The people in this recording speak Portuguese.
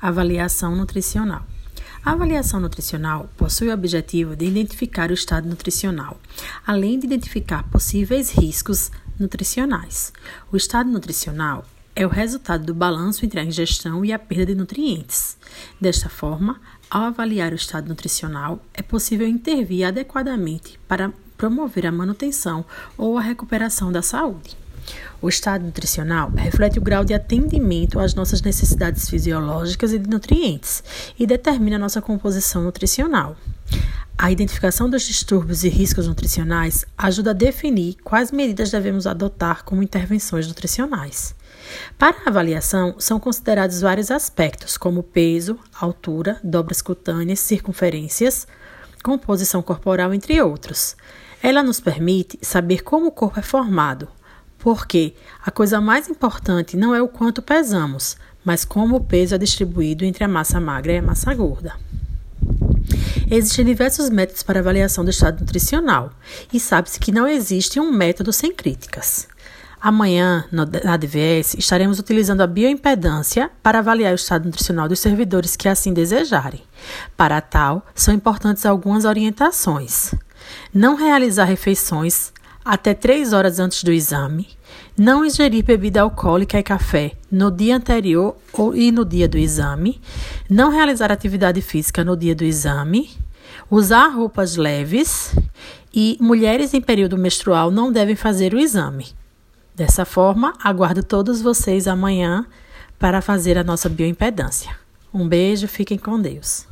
Avaliação nutricional. A avaliação nutricional possui o objetivo de identificar o estado nutricional, além de identificar possíveis riscos nutricionais. O estado nutricional é o resultado do balanço entre a ingestão e a perda de nutrientes. Desta forma, ao avaliar o estado nutricional, é possível intervir adequadamente para promover a manutenção ou a recuperação da saúde. O estado nutricional reflete o grau de atendimento às nossas necessidades fisiológicas e de nutrientes e determina a nossa composição nutricional. A identificação dos distúrbios e riscos nutricionais ajuda a definir quais medidas devemos adotar como intervenções nutricionais. Para a avaliação, são considerados vários aspectos, como peso, altura, dobras cutâneas, circunferências, composição corporal, entre outros. Ela nos permite saber como o corpo é formado, porque a coisa mais importante não é o quanto pesamos, mas como o peso é distribuído entre a massa magra e a massa gorda. Existem diversos métodos para avaliação do estado nutricional e sabe-se que não existe um método sem críticas. Amanhã, na ADVS, estaremos utilizando a bioimpedância para avaliar o estado nutricional dos servidores que assim desejarem. Para tal, são importantes algumas orientações. Não realizar refeições até 3 horas antes do exame, não ingerir bebida alcoólica e café no dia anterior ou e no dia do exame, não realizar atividade física no dia do exame, usar roupas leves e mulheres em período menstrual não devem fazer o exame. Dessa forma, aguardo todos vocês amanhã para fazer a nossa bioimpedância. Um beijo, fiquem com Deus.